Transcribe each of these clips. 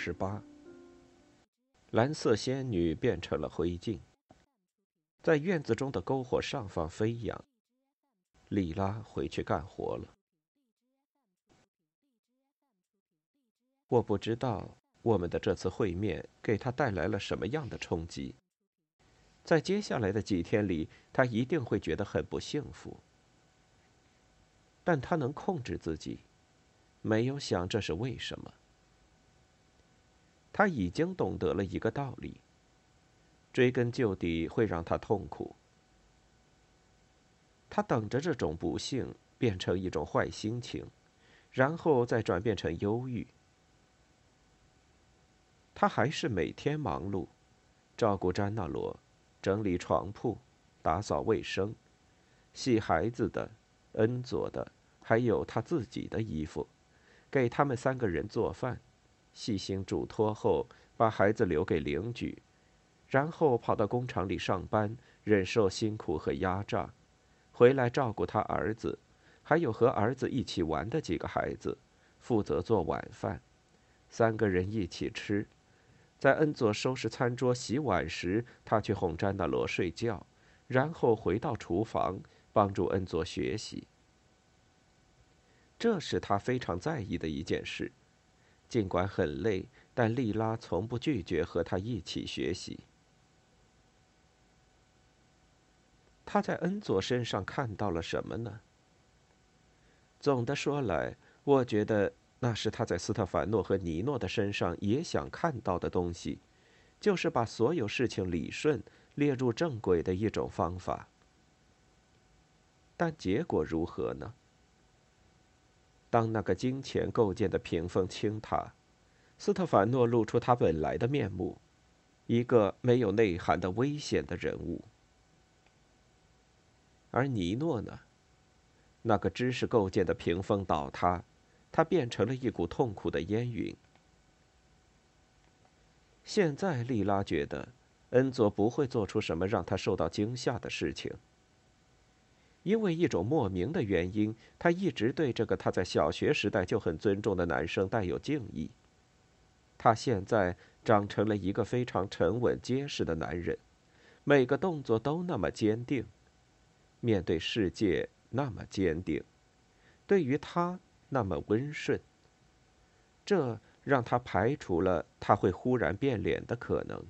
十八，蓝色仙女变成了灰烬，在院子中的篝火上方飞扬。莉拉回去干活了。我不知道我们的这次会面给她带来了什么样的冲击。在接下来的几天里，她一定会觉得很不幸福。但她能控制自己，没有想这是为什么。他已经懂得了一个道理：追根究底会让他痛苦。他等着这种不幸变成一种坏心情，然后再转变成忧郁。他还是每天忙碌，照顾詹纳罗，整理床铺，打扫卫生，洗孩子的、恩佐的，还有他自己的衣服，给他们三个人做饭。细心嘱托后，把孩子留给邻居，然后跑到工厂里上班，忍受辛苦和压榨，回来照顾他儿子，还有和儿子一起玩的几个孩子，负责做晚饭，三个人一起吃。在恩佐收拾餐桌、洗碗时，他去哄詹纳罗睡觉，然后回到厨房帮助恩佐学习。这是他非常在意的一件事。尽管很累，但莉拉从不拒绝和他一起学习。他在恩佐身上看到了什么呢？总的说来，我觉得那是他在斯特凡诺和尼诺的身上也想看到的东西，就是把所有事情理顺、列入正轨的一种方法。但结果如何呢？当那个金钱构建的屏风倾塌，斯特凡诺露出他本来的面目，一个没有内涵的危险的人物。而尼诺呢？那个知识构建的屏风倒塌，他变成了一股痛苦的烟云。现在，莉拉觉得恩佐不会做出什么让他受到惊吓的事情。因为一种莫名的原因，他一直对这个他在小学时代就很尊重的男生带有敬意。他现在长成了一个非常沉稳结实的男人，每个动作都那么坚定，面对世界那么坚定，对于他那么温顺。这让他排除了他会忽然变脸的可能。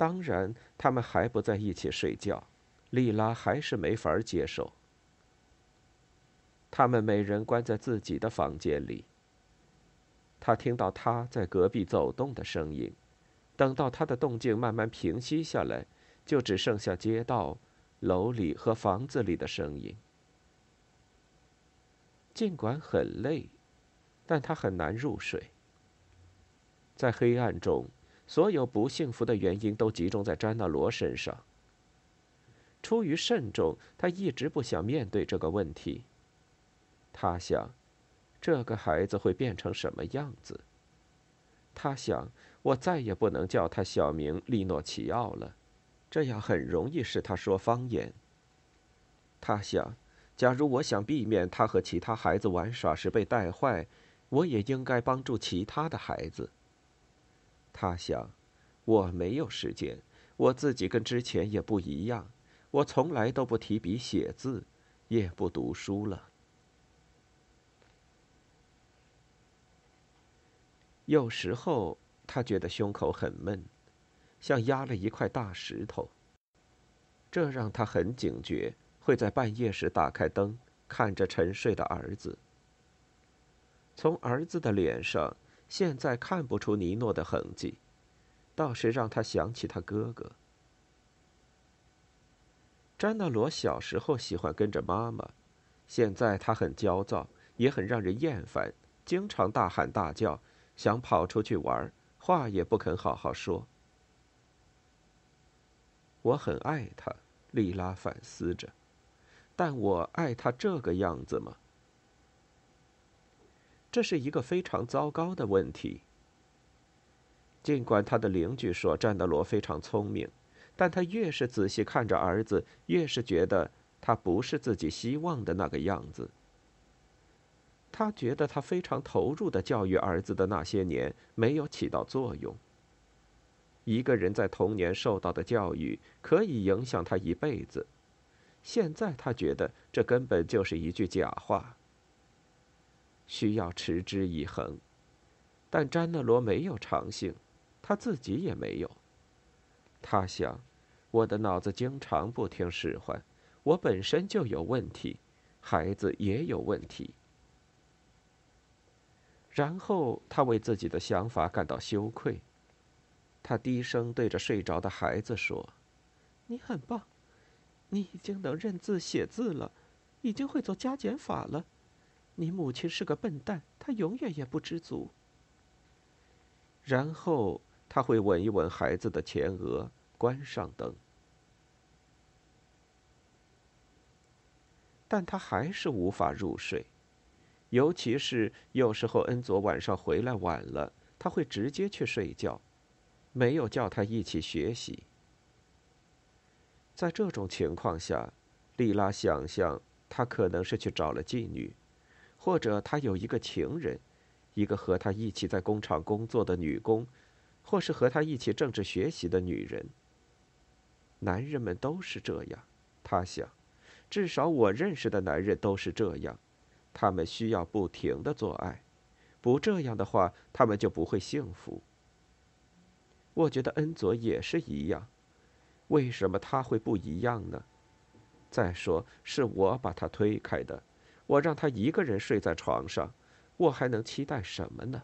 当然，他们还不在一起睡觉，莉拉还是没法接受。他们每人关在自己的房间里。他听到他在隔壁走动的声音，等到他的动静慢慢平息下来，就只剩下街道、楼里和房子里的声音。尽管很累，但他很难入睡。在黑暗中。所有不幸福的原因都集中在詹纳罗身上。出于慎重，他一直不想面对这个问题。他想，这个孩子会变成什么样子？他想，我再也不能叫他小名利诺奇奥了，这样很容易使他说方言。他想，假如我想避免他和其他孩子玩耍时被带坏，我也应该帮助其他的孩子。他想，我没有时间，我自己跟之前也不一样，我从来都不提笔写字，也不读书了。有时候他觉得胸口很闷，像压了一块大石头。这让他很警觉，会在半夜时打开灯，看着沉睡的儿子，从儿子的脸上，现在看不出尼诺的痕迹，倒是让他想起他哥哥。詹纳罗小时候喜欢跟着妈妈，现在他很焦躁，也很让人厌烦，经常大喊大叫，想跑出去玩，话也不肯好好说。我很爱他，莉拉反思着，但我爱他这个样子吗？这是一个非常糟糕的问题。尽管他的邻居说詹德罗非常聪明。但他越是仔细看着儿子，越是觉得他不是自己希望的那个样子。他觉得他非常投入的教育儿子的那些年没有起到作用。一个人在童年受到的教育可以影响他一辈子，现在他觉得这根本就是一句假话。需要持之以恒，但詹纳罗没有长性，他自己也没有。他想。我的脑子经常不听使唤，我本身就有问题，孩子也有问题。然后他为自己的想法感到羞愧。他低声对着睡着的孩子说：“你很棒，你已经能认字写字了，已经会做加减法了。你母亲是个笨蛋，她永远也不知足。”然后他会吻一吻孩子的前额。关上灯，但他还是无法入睡，尤其是有时候恩佐晚上回来晚了，他会直接去睡觉，没有叫他一起学习。在这种情况下，莉拉想象他可能是去找了妓女，或者他有一个情人，一个和他一起在工厂工作的女工，或是和他一起政治学习的女人。男人们都是这样，他想，至少我认识的男人都是这样，他们需要不停的做爱，不这样的话，他们就不会幸福。我觉得恩佐也是一样，为什么他会不一样呢？再说，是我把他推开的，我让他一个人睡在床上，我还能期待什么呢？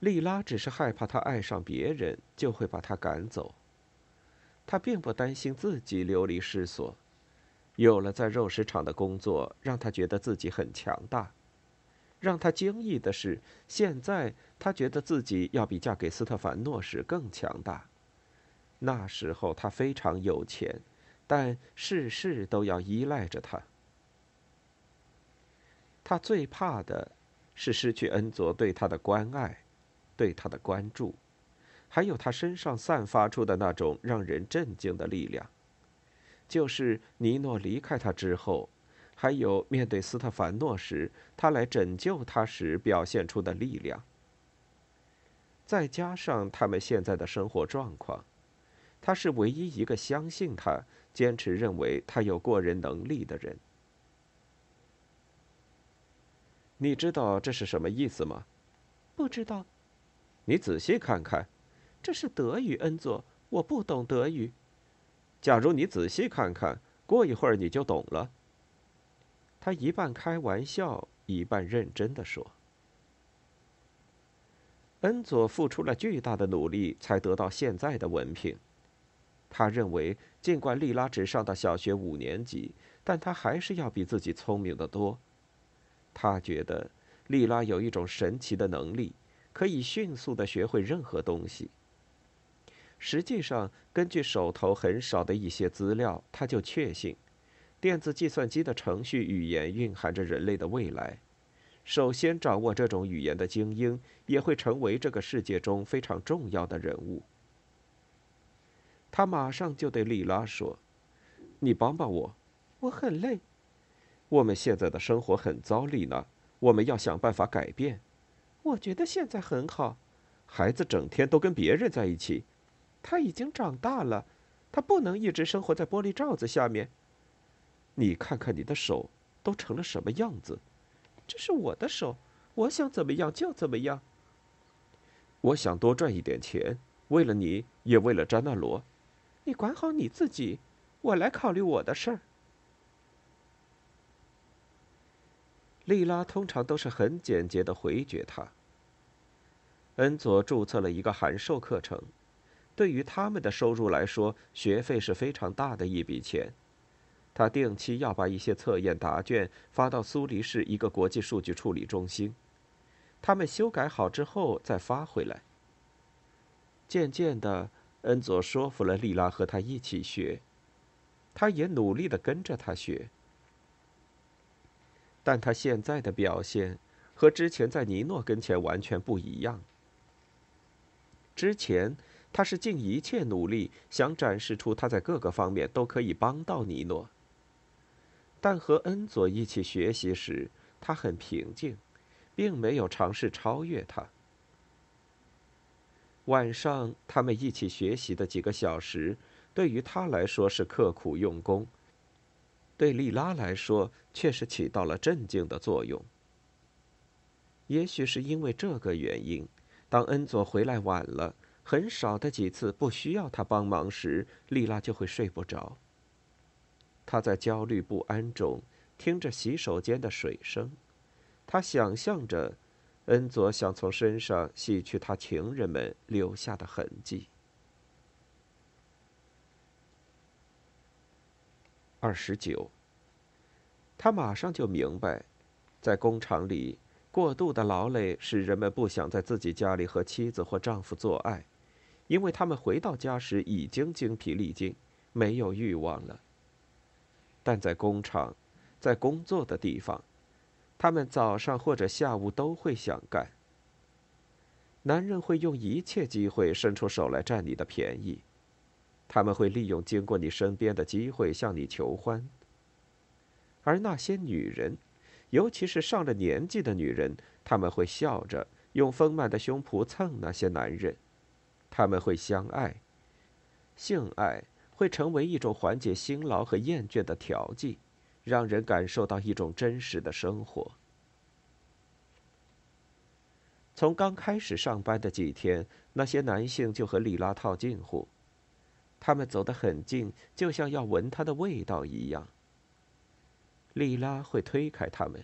莉拉只是害怕他爱上别人，就会把他赶走。他并不担心自己流离失所，有了在肉食厂的工作，让他觉得自己很强大。让他惊异的是，现在他觉得自己要比嫁给斯特凡诺时更强大。那时候他非常有钱，但事事都要依赖着他。他最怕的是失去恩佐对他的关爱。对他的关注，还有他身上散发出的那种让人震惊的力量，就是尼诺离开他之后，还有面对斯特凡诺时，他来拯救他时表现出的力量。再加上他们现在的生活状况，他是唯一一个相信他、坚持认为他有过人能力的人。你知道这是什么意思吗？不知道。你仔细看看，这是德语，恩佐，我不懂德语。假如你仔细看看，过一会儿你就懂了。他一半开玩笑，一半认真的说：“恩佐付出了巨大的努力，才得到现在的文凭。他认为，尽管莉拉只上到小学五年级，但他还是要比自己聪明的多。他觉得，莉拉有一种神奇的能力。”可以迅速的学会任何东西。实际上，根据手头很少的一些资料，他就确信，电子计算机的程序语言蕴含着人类的未来。首先掌握这种语言的精英，也会成为这个世界中非常重要的人物。他马上就对莉拉说：“你帮帮我，我很累。我们现在的生活很糟，丽娜，我们要想办法改变。”我觉得现在很好，孩子整天都跟别人在一起。他已经长大了，他不能一直生活在玻璃罩子下面。你看看你的手都成了什么样子？这是我的手，我想怎么样就怎么样。我想多赚一点钱，为了你也为了詹纳罗。你管好你自己，我来考虑我的事儿。莉拉通常都是很简洁的回绝他。恩佐注册了一个函授课程，对于他们的收入来说，学费是非常大的一笔钱。他定期要把一些测验答卷发到苏黎世一个国际数据处理中心，他们修改好之后再发回来。渐渐的，恩佐说服了莉拉和他一起学，他也努力的跟着他学。但他现在的表现和之前在尼诺跟前完全不一样。之前他是尽一切努力想展示出他在各个方面都可以帮到尼诺。但和恩佐一起学习时，他很平静，并没有尝试超越他。晚上他们一起学习的几个小时，对于他来说是刻苦用功，对莉拉来说却是起到了镇静的作用。也许是因为这个原因，当恩佐回来晚了，很少的几次不需要他帮忙时，莉拉就会睡不着。他在焦虑不安中听着洗手间的水声，他想象着恩佐想从身上洗去他情人们留下的痕迹。二十九，他马上就明白，在工厂里过度的劳累使人们不想在自己家里和妻子或丈夫做爱，因为他们回到家时已经精疲力尽，没有欲望了。但在工厂，在工作的地方，他们早上或者下午都会想干。男人会用一切机会伸出手来占你的便宜，他们会利用经过你身边的机会向你求欢。而那些女人，尤其是上了年纪的女人，他们会笑着用丰满的胸脯蹭那些男人，他们会相爱，性爱。会成为一种缓解辛劳和厌倦的调剂，让人感受到一种真实的生活。从刚开始上班的几天，那些男性就和莉拉套近乎，他们走得很近，就像要闻她的味道一样。莉拉会推开他们，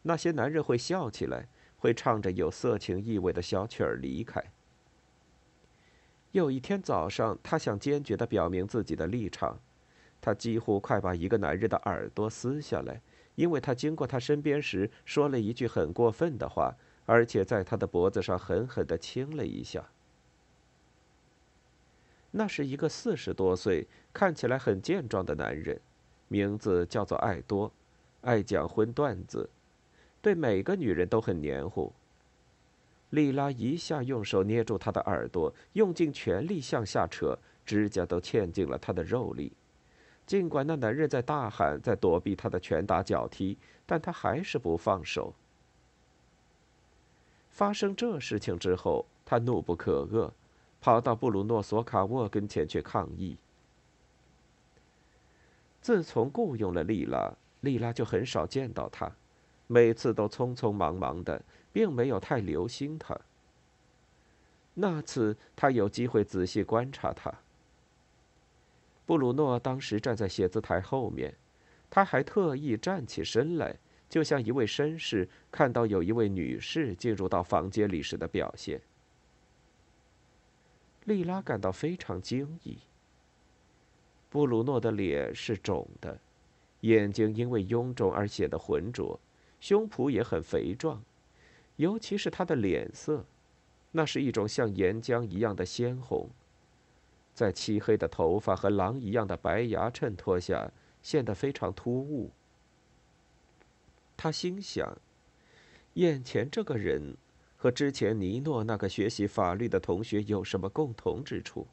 那些男人会笑起来，会唱着有色情意味的小曲儿离开。有一天早上，他想坚决地表明自己的立场。他几乎快把一个男人的耳朵撕下来，因为他经过他身边时说了一句很过分的话，而且在他的脖子上狠狠地亲了一下。那是一个四十多岁、看起来很健壮的男人，名字叫做爱多，爱讲荤段子，对每个女人都很黏糊。莉拉一下用手捏住他的耳朵，用尽全力向下扯，指甲都嵌进了他的肉里。尽管那男人在大喊，在躲避他的拳打脚踢，但他还是不放手。发生这事情之后，他怒不可遏，跑到布鲁诺·索卡沃跟前去抗议。自从雇佣了莉拉，莉拉就很少见到他，每次都匆匆忙忙的。并没有太留心他。那次他有机会仔细观察他。布鲁诺当时站在写字台后面，他还特意站起身来，就像一位绅士看到有一位女士进入到房间里时的表现。莉拉感到非常惊异。布鲁诺的脸是肿的，眼睛因为臃肿而显得浑浊，胸脯也很肥壮。尤其是他的脸色，那是一种像岩浆一样的鲜红，在漆黑的头发和狼一样的白牙衬托下，显得非常突兀。他心想，眼前这个人和之前尼诺那个学习法律的同学有什么共同之处？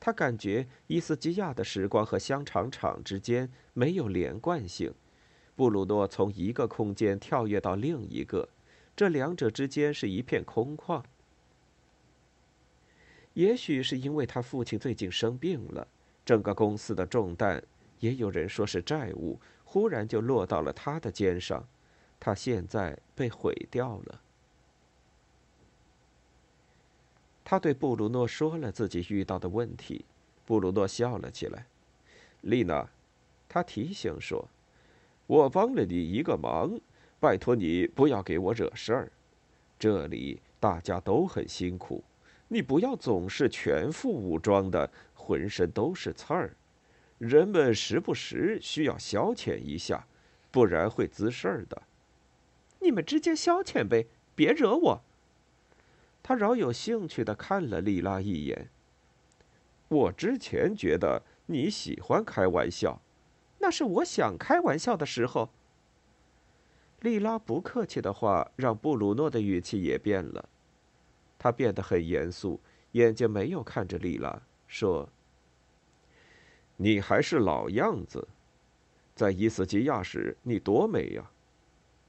他感觉伊斯基亚的时光和香肠厂之间没有连贯性，布鲁诺从一个空间跳跃到另一个。这两者之间是一片空旷。也许是因为他父亲最近生病了，整个公司的重担，也有人说是债务，忽然就落到了他的肩上。他现在被毁掉了。他对布鲁诺说了自己遇到的问题，布鲁诺笑了起来。丽娜，他提醒说：“我帮了你一个忙。”拜托你不要给我惹事儿。这里大家都很辛苦，你不要总是全副武装的，浑身都是刺儿。人们时不时需要消遣一下，不然会滋事儿的。你们直接消遣呗，别惹我。他饶有兴趣的看了丽拉一眼。我之前觉得你喜欢开玩笑，那是我想开玩笑的时候。丽拉不客气的话让布鲁诺的语气也变了，他变得很严肃，眼睛没有看着丽拉，说：“你还是老样子，在伊斯基亚时你多美呀。”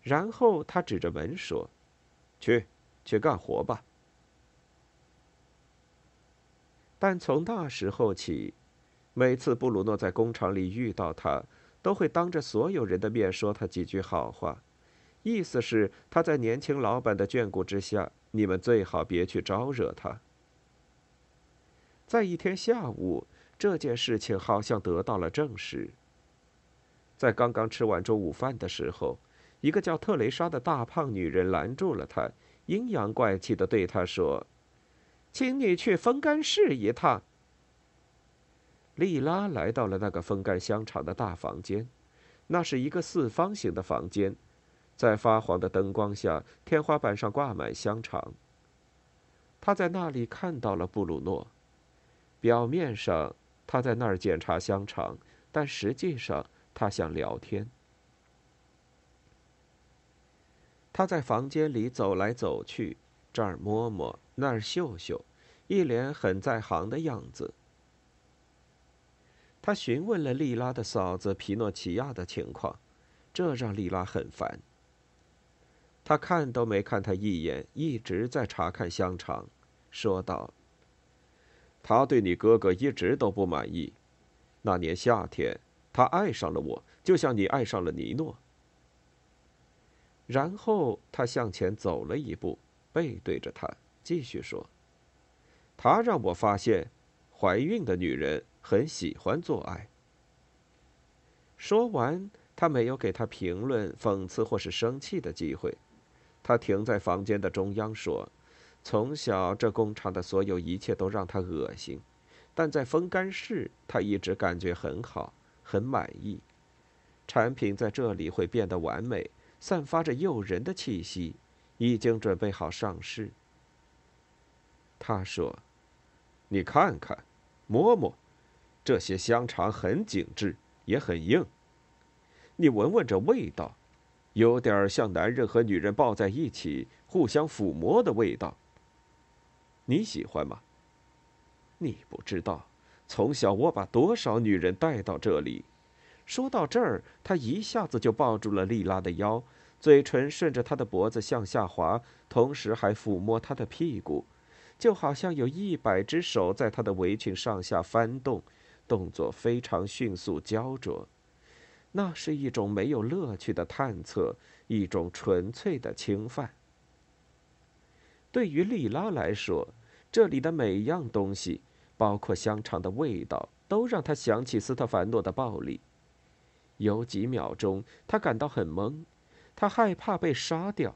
然后他指着门说：“去，去干活吧。”但从那时候起，每次布鲁诺在工厂里遇到他，都会当着所有人的面说他几句好话。意思是他在年轻老板的眷顾之下，你们最好别去招惹他。在一天下午，这件事情好像得到了证实。在刚刚吃完中午饭的时候，一个叫特蕾莎的大胖女人拦住了他，阴阳怪气的对他说：“请你去风干室一趟。”莉拉来到了那个风干香肠的大房间，那是一个四方形的房间。在发黄的灯光下，天花板上挂满香肠。他在那里看到了布鲁诺。表面上他在那儿检查香肠，但实际上他想聊天。他在房间里走来走去，这儿摸摸，那儿嗅嗅，一脸很在行的样子。他询问了莉拉的嫂子皮诺奇亚的情况，这让莉拉很烦。他看都没看他一眼，一直在查看香肠，说道：“他对你哥哥一直都不满意。那年夏天，他爱上了我，就像你爱上了尼诺。”然后他向前走了一步，背对着他，继续说：“他让我发现，怀孕的女人很喜欢做爱。”说完，他没有给他评论、讽刺或是生气的机会。他停在房间的中央说：“从小，这工厂的所有一切都让他恶心，但在风干室，他一直感觉很好，很满意。产品在这里会变得完美，散发着诱人的气息，已经准备好上市。”他说：“你看看，摸摸，这些香肠很紧致，也很硬。你闻闻这味道。”有点像男人和女人抱在一起互相抚摸的味道。你喜欢吗？你不知道，从小我把多少女人带到这里。说到这儿，他一下子就抱住了丽拉的腰，嘴唇顺着她的脖子向下滑，同时还抚摸她的屁股，就好像有一百只手在她的围裙上下翻动，动作非常迅速焦灼。那是一种没有乐趣的探测，一种纯粹的侵犯。对于莉拉来说，这里的每样东西，包括香肠的味道，都让她想起斯特凡诺的暴力。有几秒钟，她感到很懵，她害怕被杀掉，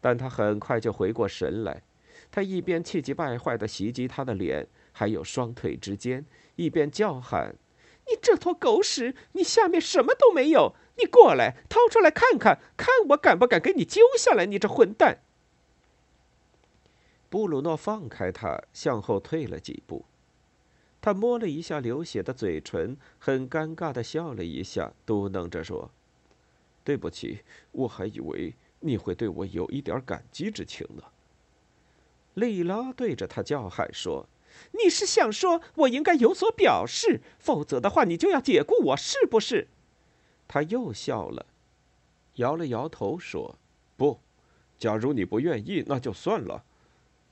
但她很快就回过神来。她一边气急败坏地袭击他的脸，还有双腿之间，一边叫喊。你这坨狗屎！你下面什么都没有！你过来，掏出来看看，看我敢不敢给你揪下来！你这混蛋！布鲁诺放开他，向后退了几步。他摸了一下流血的嘴唇，很尴尬的笑了一下，嘟囔着说：“对不起，我还以为你会对我有一点感激之情呢。”莉拉对着他叫喊说。你是想说我应该有所表示，否则的话你就要解雇我，是不是？他又笑了，摇了摇头说：“不，假如你不愿意，那就算了。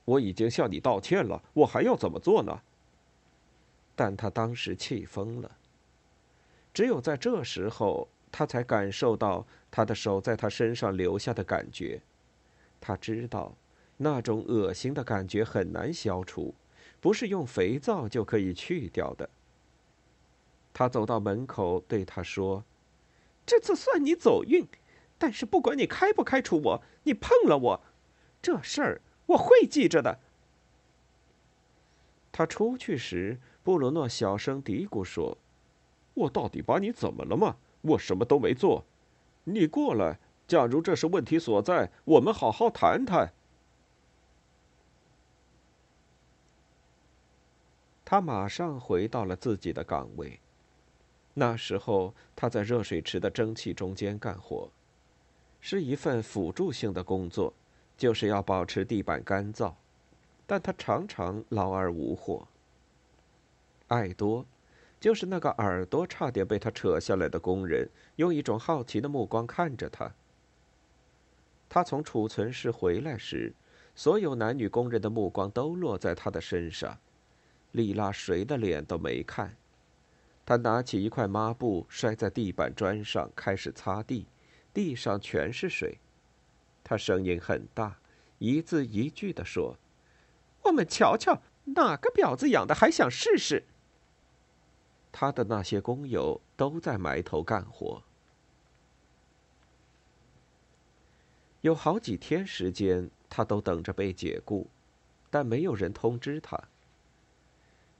我已经向你道歉了，我还要怎么做呢？”但他当时气疯了。只有在这时候，他才感受到他的手在他身上留下的感觉。他知道，那种恶心的感觉很难消除。不是用肥皂就可以去掉的。他走到门口，对他说：“这次算你走运，但是不管你开不开除我，你碰了我，这事儿我会记着的。他出去时，布鲁诺小声嘀咕说：“我到底把你怎么了吗？我什么都没做。你过来，假如这是问题所在，我们好好谈谈。”他马上回到了自己的岗位。那时候，他在热水池的蒸汽中间干活，是一份辅助性的工作，就是要保持地板干燥。但他常常劳而无获。艾多，就是那个耳朵差点被他扯下来的工人，用一种好奇的目光看着他。他从储存室回来时，所有男女工人的目光都落在他的身上。莉拉谁的脸都没看。他拿起一块抹布，摔在地板砖上，开始擦地，地上全是水。他声音很大，一字一句地说。我们瞧瞧，哪个婊子养的还想试试？他的那些工友都在埋头干活。有好几天时间，他都等着被解雇，但没有人通知他。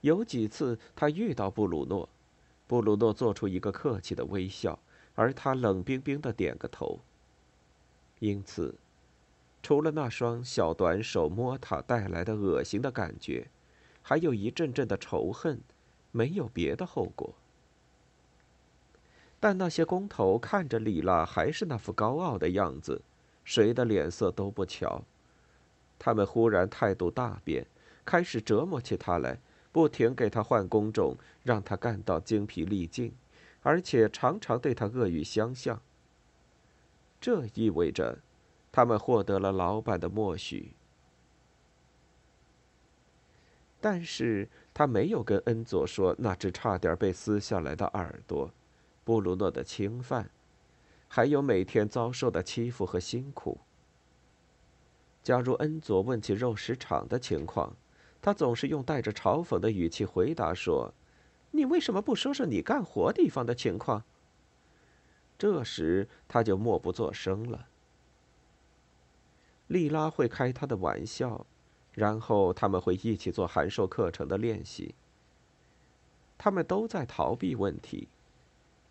有几次，他遇到布鲁诺，布鲁诺做出一个客气的微笑，而他冷冰冰的点个头。因此。除了那双小短手摸他带来的恶心的感觉，还有一阵阵的仇恨，没有别的后果。但那些工头看着里拉还是那副高傲的样子，谁的脸色都不瞧。他们忽然态度大变，开始折磨起他来，不停给他换工种，让他干到精疲力尽，而且常常对他恶语相向。这意味着。他们获得了老板的默许，但是他没有跟恩佐说那只差点被撕下来的耳朵，布鲁诺的侵犯，还有每天遭受的欺负和辛苦。假如恩佐问起肉食厂的情况，他总是用带着嘲讽的语气回答说：“你为什么不说说你干活地方的情况？”这时他就默不作声了。莉拉会开他的玩笑，然后他们会一起做函授课程的练习。他们都在逃避问题，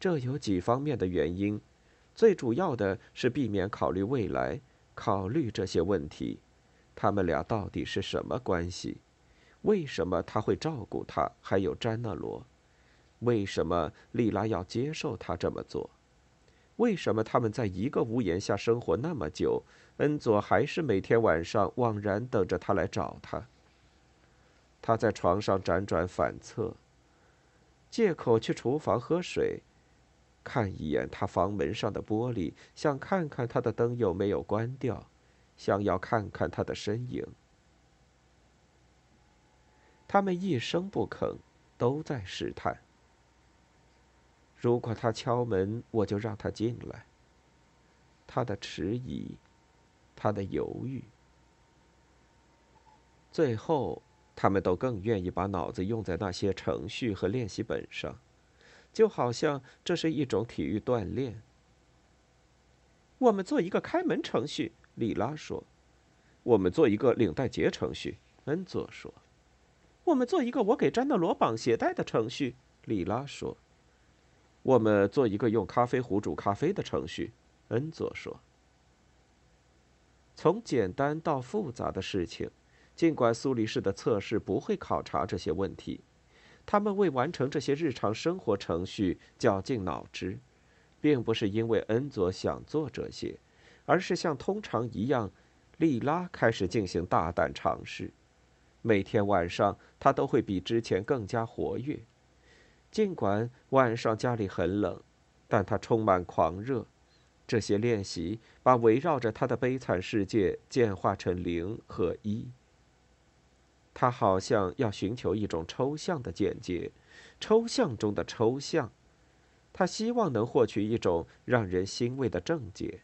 这有几方面的原因，最主要的是避免考虑未来，考虑这些问题：他们俩到底是什么关系？为什么他会照顾他？还有詹纳罗？为什么莉拉要接受他这么做？为什么他们在一个屋檐下生活那么久？恩佐还是每天晚上望然等着他来找他。他在床上辗转反侧，借口去厨房喝水，看一眼他房门上的玻璃，想看看他的灯有没有关掉，想要看看他的身影。他们一声不吭，都在试探。如果他敲门，我就让他进来。他的迟疑。他的犹豫，最后，他们都更愿意把脑子用在那些程序和练习本上，就好像这是一种体育锻炼。我们做一个开门程序，里拉说；我们做一个领带结程序，恩佐说；我们做一个我给詹德罗绑鞋带的程序，里拉说；我们做一个用咖啡壶煮咖啡的程序，恩佐说。从简单到复杂的事情，尽管苏黎世的测试不会考察这些问题，他们为完成这些日常生活程序绞尽脑汁，并不是因为恩佐想做这些，而是像通常一样，莉拉开始进行大胆尝试。每天晚上，他都会比之前更加活跃。尽管晚上家里很冷，但他充满狂热。这些练习把围绕着他的悲惨世界简化成零和一。他好像要寻求一种抽象的简洁，抽象中的抽象。他希望能获取一种让人欣慰的正解。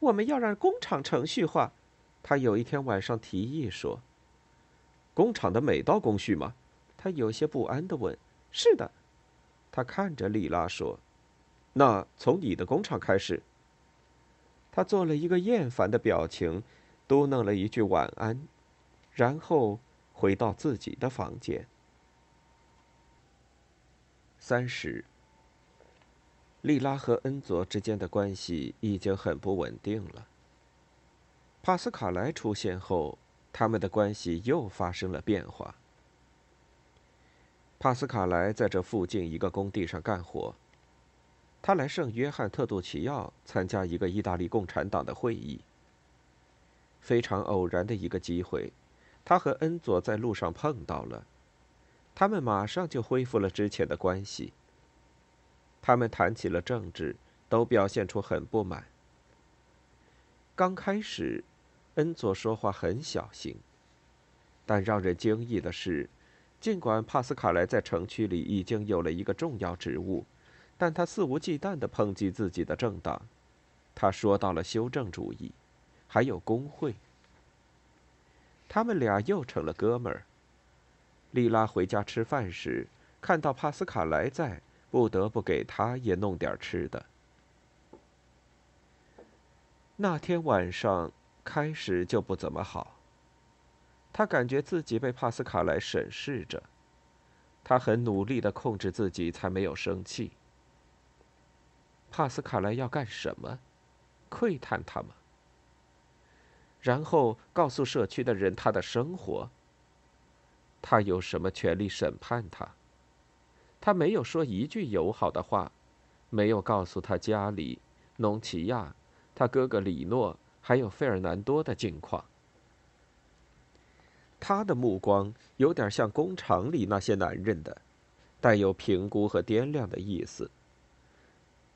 我们要让工厂程序化，他有一天晚上提议说：“工厂的每道工序吗？”他有些不安地问。“是的。”他看着莉拉说。那从你的工厂开始。他做了一个厌烦的表情，嘟囔了一句晚安，然后回到自己的房间。三十。莉拉和恩佐之间的关系已经很不稳定了。帕斯卡莱出现后，他们的关系又发生了变化。帕斯卡莱在这附近一个工地上干活。他来圣约翰特杜奇奥参加一个意大利共产党的会议。非常偶然的一个机会，他和恩佐在路上碰到了，他们马上就恢复了之前的关系。他们谈起了政治，都表现出很不满。刚开始，恩佐说话很小心，但让人惊异的是，尽管帕斯卡莱在城区里已经有了一个重要职务。但他肆无忌惮地抨击自己的政党，他说到了修正主义，还有工会。他们俩又成了哥们儿。莉拉回家吃饭时，看到帕斯卡莱在，不得不给他也弄点吃的。那天晚上开始就不怎么好。他感觉自己被帕斯卡莱审视着，他很努力地控制自己，才没有生气。帕斯卡莱要干什么？窥探他吗？然后告诉社区的人他的生活。他有什么权利审判他？他没有说一句友好的话，没有告诉他家里、农奇亚、他哥哥里诺还有费尔南多的近况。他的目光有点像工厂里那些男人的，带有评估和掂量的意思。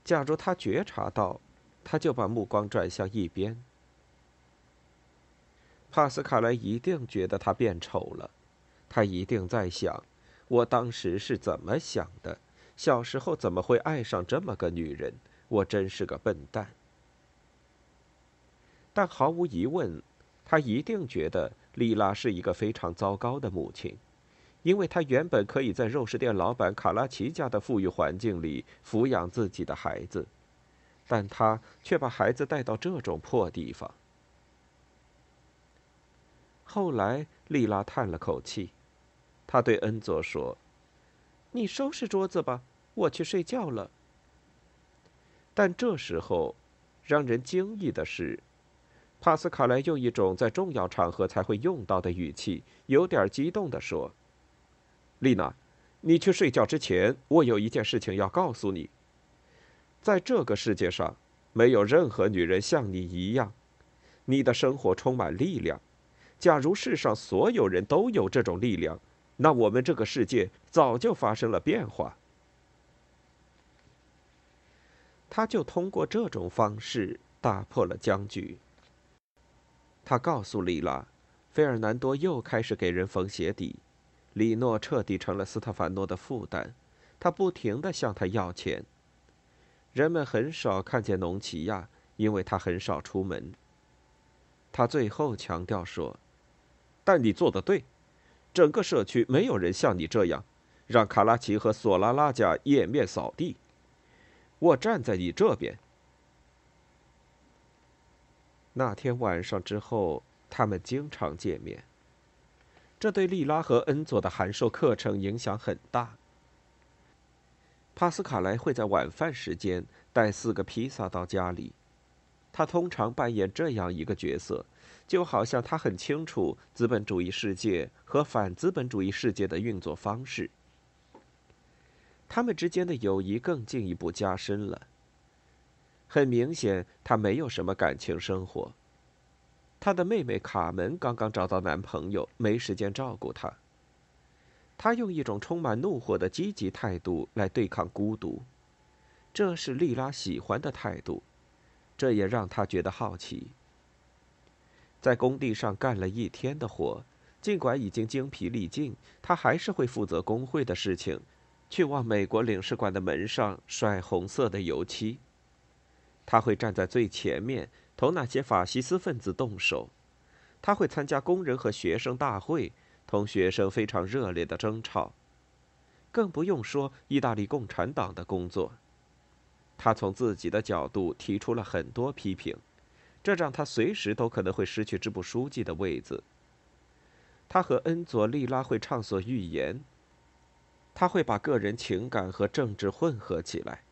假如他觉察到，他就把目光转向一边。帕斯卡莱一定觉得他变丑了，他一定在想：我当时是怎么想的？小时候怎么会爱上这么个女人？我真是个笨蛋。但毫无疑问，他一定觉得莉拉是一个非常糟糕的母亲。因为她原本可以在肉食店老板卡拉奇家的富裕环境里抚养自己的孩子，但他却把孩子带到这种破地方。后来，莉拉叹了口气，她对恩佐说：“你收拾桌子吧，我去睡觉了。”但这时候，让人惊异的是，帕斯卡莱用一种在重要场合才会用到的语气，有点激动地说。丽娜，你去睡觉之前，我有一件事情要告诉你。在这个世界上，没有任何女人像你一样，你的生活充满力量。假如世上所有人都有这种力量，那我们这个世界早就发生了变化。他就通过这种方式打破了僵局。他告诉丽拉，费尔南多又开始给人缝鞋底。李诺彻底成了斯特凡诺的负担，他不停地向他要钱。人们很少看见农奇亚，因为他很少出门。他最后强调说：“但你做的对，整个社区没有人像你这样，让卡拉奇和索拉拉家颜面扫地。我站在你这边。”那天晚上之后，他们经常见面。这对莉拉和恩佐的函授课程影响很大。帕斯卡莱会在晚饭时间带四个披萨到家里，他通常扮演这样一个角色，就好像他很清楚资本主义世界和反资本主义世界的运作方式。他们之间的友谊更进一步加深了。很明显，他没有什么感情生活。她的妹妹卡门刚刚找到男朋友，没时间照顾她。她用一种充满怒火的积极态度来对抗孤独，这是莉拉喜欢的态度，这也让她觉得好奇。在工地上干了一天的活，尽管已经精疲力尽，她还是会负责工会的事情，去往美国领事馆的门上甩红色的油漆。他会站在最前面。同那些法西斯分子动手，他会参加工人和学生大会，同学生非常热烈的争吵，更不用说意大利共产党的工作。他从自己的角度提出了很多批评，这让他随时都可能会失去支部书记的位子。他和恩佐利拉会畅所欲言，他会把个人情感和政治混合起来。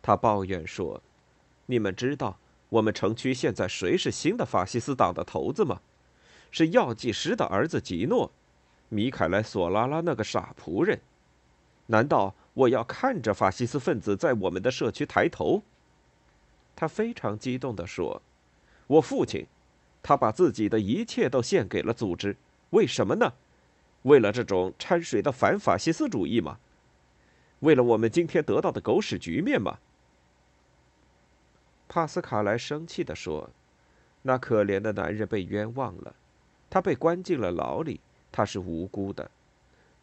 他抱怨说：“你们知道我们城区现在谁是新的法西斯党的头子吗？是药剂师的儿子吉诺，米凯莱·索拉拉那个傻仆人。难道我要看着法西斯分子在我们的社区抬头？”他非常激动地说：“我父亲，他把自己的一切都献给了组织，为什么呢？为了这种掺水的反法西斯主义吗？为了我们今天得到的狗屎局面吗？”帕斯卡莱生气地说：“那可怜的男人被冤枉了，他被关进了牢里，他是无辜的。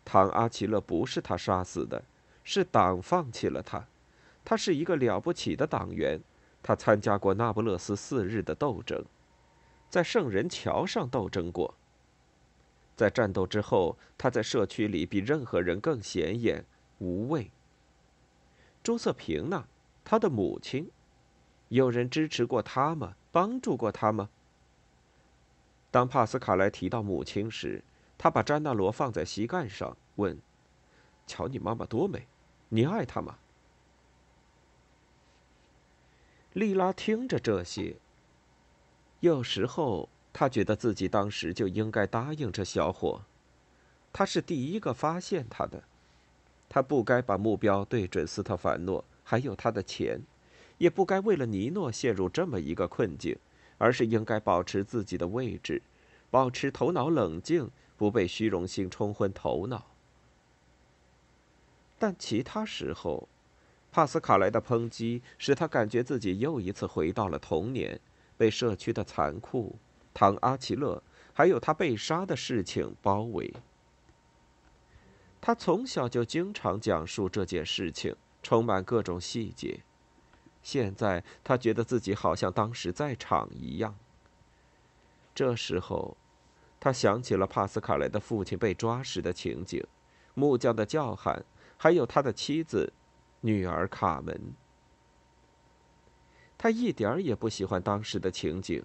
唐阿奇勒不是他杀死的，是党放弃了他。他是一个了不起的党员，他参加过那不勒斯四日的斗争，在圣人桥上斗争过。在战斗之后，他在社区里比任何人更显眼、无畏。朱瑟平呢？他的母亲。”有人支持过他吗？帮助过他吗？当帕斯卡莱提到母亲时，他把詹纳罗放在膝盖上，问：“瞧你妈妈多美，你爱她吗？”莉拉听着这些，有时候他觉得自己当时就应该答应这小伙，他是第一个发现他的，他不该把目标对准斯特凡诺，还有他的钱。也不该为了尼诺陷入这么一个困境，而是应该保持自己的位置，保持头脑冷静，不被虚荣心冲昏头脑。但其他时候，帕斯卡莱的抨击使他感觉自己又一次回到了童年，被社区的残酷、唐阿奇勒还有他被杀的事情包围。他从小就经常讲述这件事情，充满各种细节。现在他觉得自己好像当时在场一样。这时候，他想起了帕斯卡莱的父亲被抓时的情景，木匠的叫喊，还有他的妻子、女儿卡门。他一点儿也不喜欢当时的情景，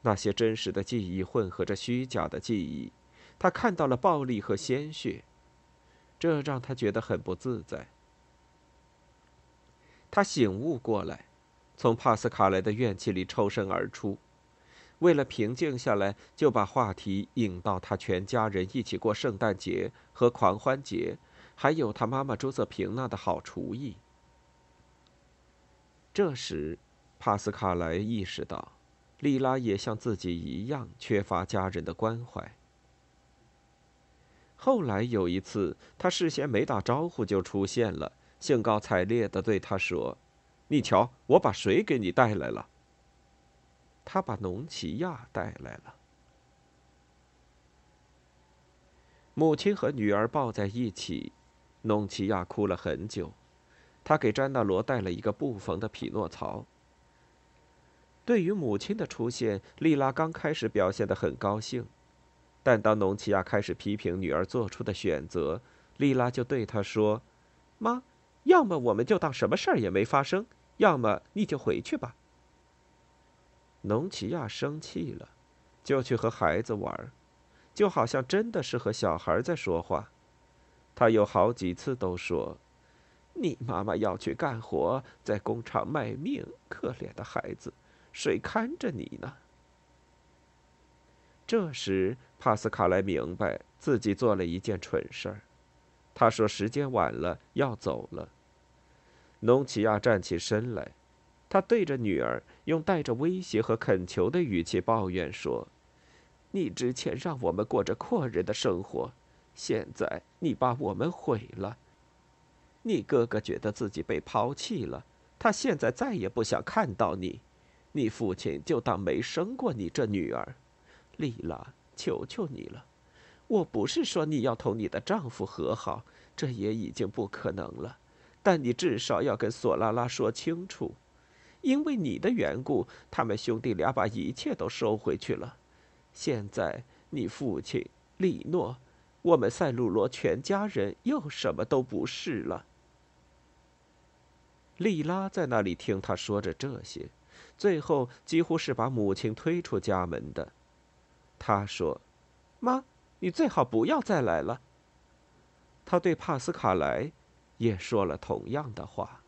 那些真实的记忆混合着虚假的记忆，他看到了暴力和鲜血，这让他觉得很不自在。他醒悟过来，从帕斯卡莱的怨气里抽身而出。为了平静下来，就把话题引到他全家人一起过圣诞节和狂欢节，还有他妈妈朱瑟平娜的好厨艺。这时，帕斯卡莱意识到，莉拉也像自己一样缺乏家人的关怀。后来有一次，他事先没打招呼就出现了。兴高采烈地对他说：“你瞧，我把谁给你带来了？”他把农奇亚带来了。母亲和女儿抱在一起，农奇亚哭了很久。他给詹纳罗带了一个不缝的匹诺曹。对于母亲的出现，莉拉刚开始表现得很高兴，但当农奇亚开始批评女儿做出的选择，莉拉就对他说：“妈。”要么我们就当什么事儿也没发生，要么你就回去吧。农奇亚生气了，就去和孩子玩，就好像真的是和小孩在说话。他有好几次都说：“你妈妈要去干活，在工厂卖命，可怜的孩子，谁看着你呢？”这时，帕斯卡莱明白自己做了一件蠢事儿。他说：“时间晚了，要走了。”农奇亚站起身来，他对着女儿用带着威胁和恳求的语气抱怨说：“你之前让我们过着阔人的生活，现在你把我们毁了。你哥哥觉得自己被抛弃了，他现在再也不想看到你。你父亲就当没生过你这女儿。丽拉，求求你了，我不是说你要同你的丈夫和好，这也已经不可能了。”但你至少要跟索拉拉说清楚，因为你的缘故，他们兄弟俩把一切都收回去了。现在你父亲利诺，我们塞鲁罗全家人又什么都不是了。莉拉在那里听他说着这些，最后几乎是把母亲推出家门的。他说：“妈，你最好不要再来了。”他对帕斯卡莱也说了同样的话。